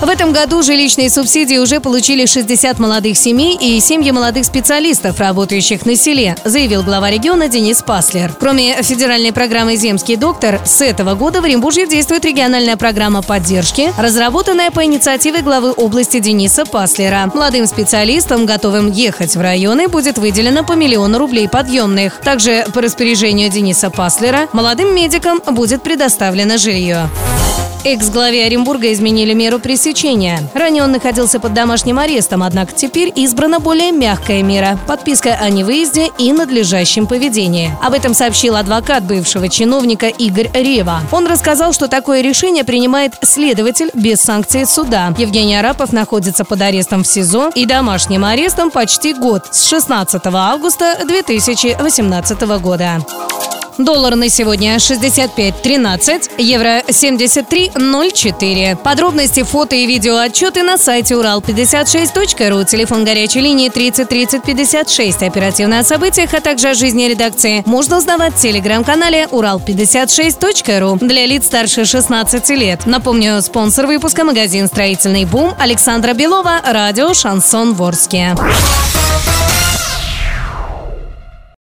В этом году жилищные субсидии уже получили 60 молодых семей и семьи молодых специалистов, работающих на селе, заявил глава региона Денис Паслер. Кроме федеральной программы «Земский доктор», с этого года в Оренбурге действует региональная программа поддержки, разработанная по инициативе главы области Дениса Паслера. Молодым специалистам, готовым ехать в районы, будет выделено по миллиону рублей подъемных. Также по распоряжению Дениса Паслера молодым медикам будет предоставлено жилье. Экс-главе Оренбурга изменили меру пресечения. Ранее он находился под домашним арестом, однако теперь избрана более мягкая мера – подписка о невыезде и надлежащем поведении. Об этом сообщил адвокат бывшего чиновника Игорь Рева. Он рассказал, что такое решение принимает следователь без санкции суда. Евгений Арапов находится под арестом в СИЗО и домашним арестом почти год с 16 августа 2018 года. Доллар на сегодня 65.13, евро 73.04. Подробности, фото и видео отчеты на сайте урал56.ру, телефон горячей линии 30 30 56. Оперативно о событиях, а также о жизни редакции можно узнавать в телеграм-канале урал56.ру для лиц старше 16 лет. Напомню, спонсор выпуска магазин «Строительный бум» Александра Белова, радио «Шансон Ворске».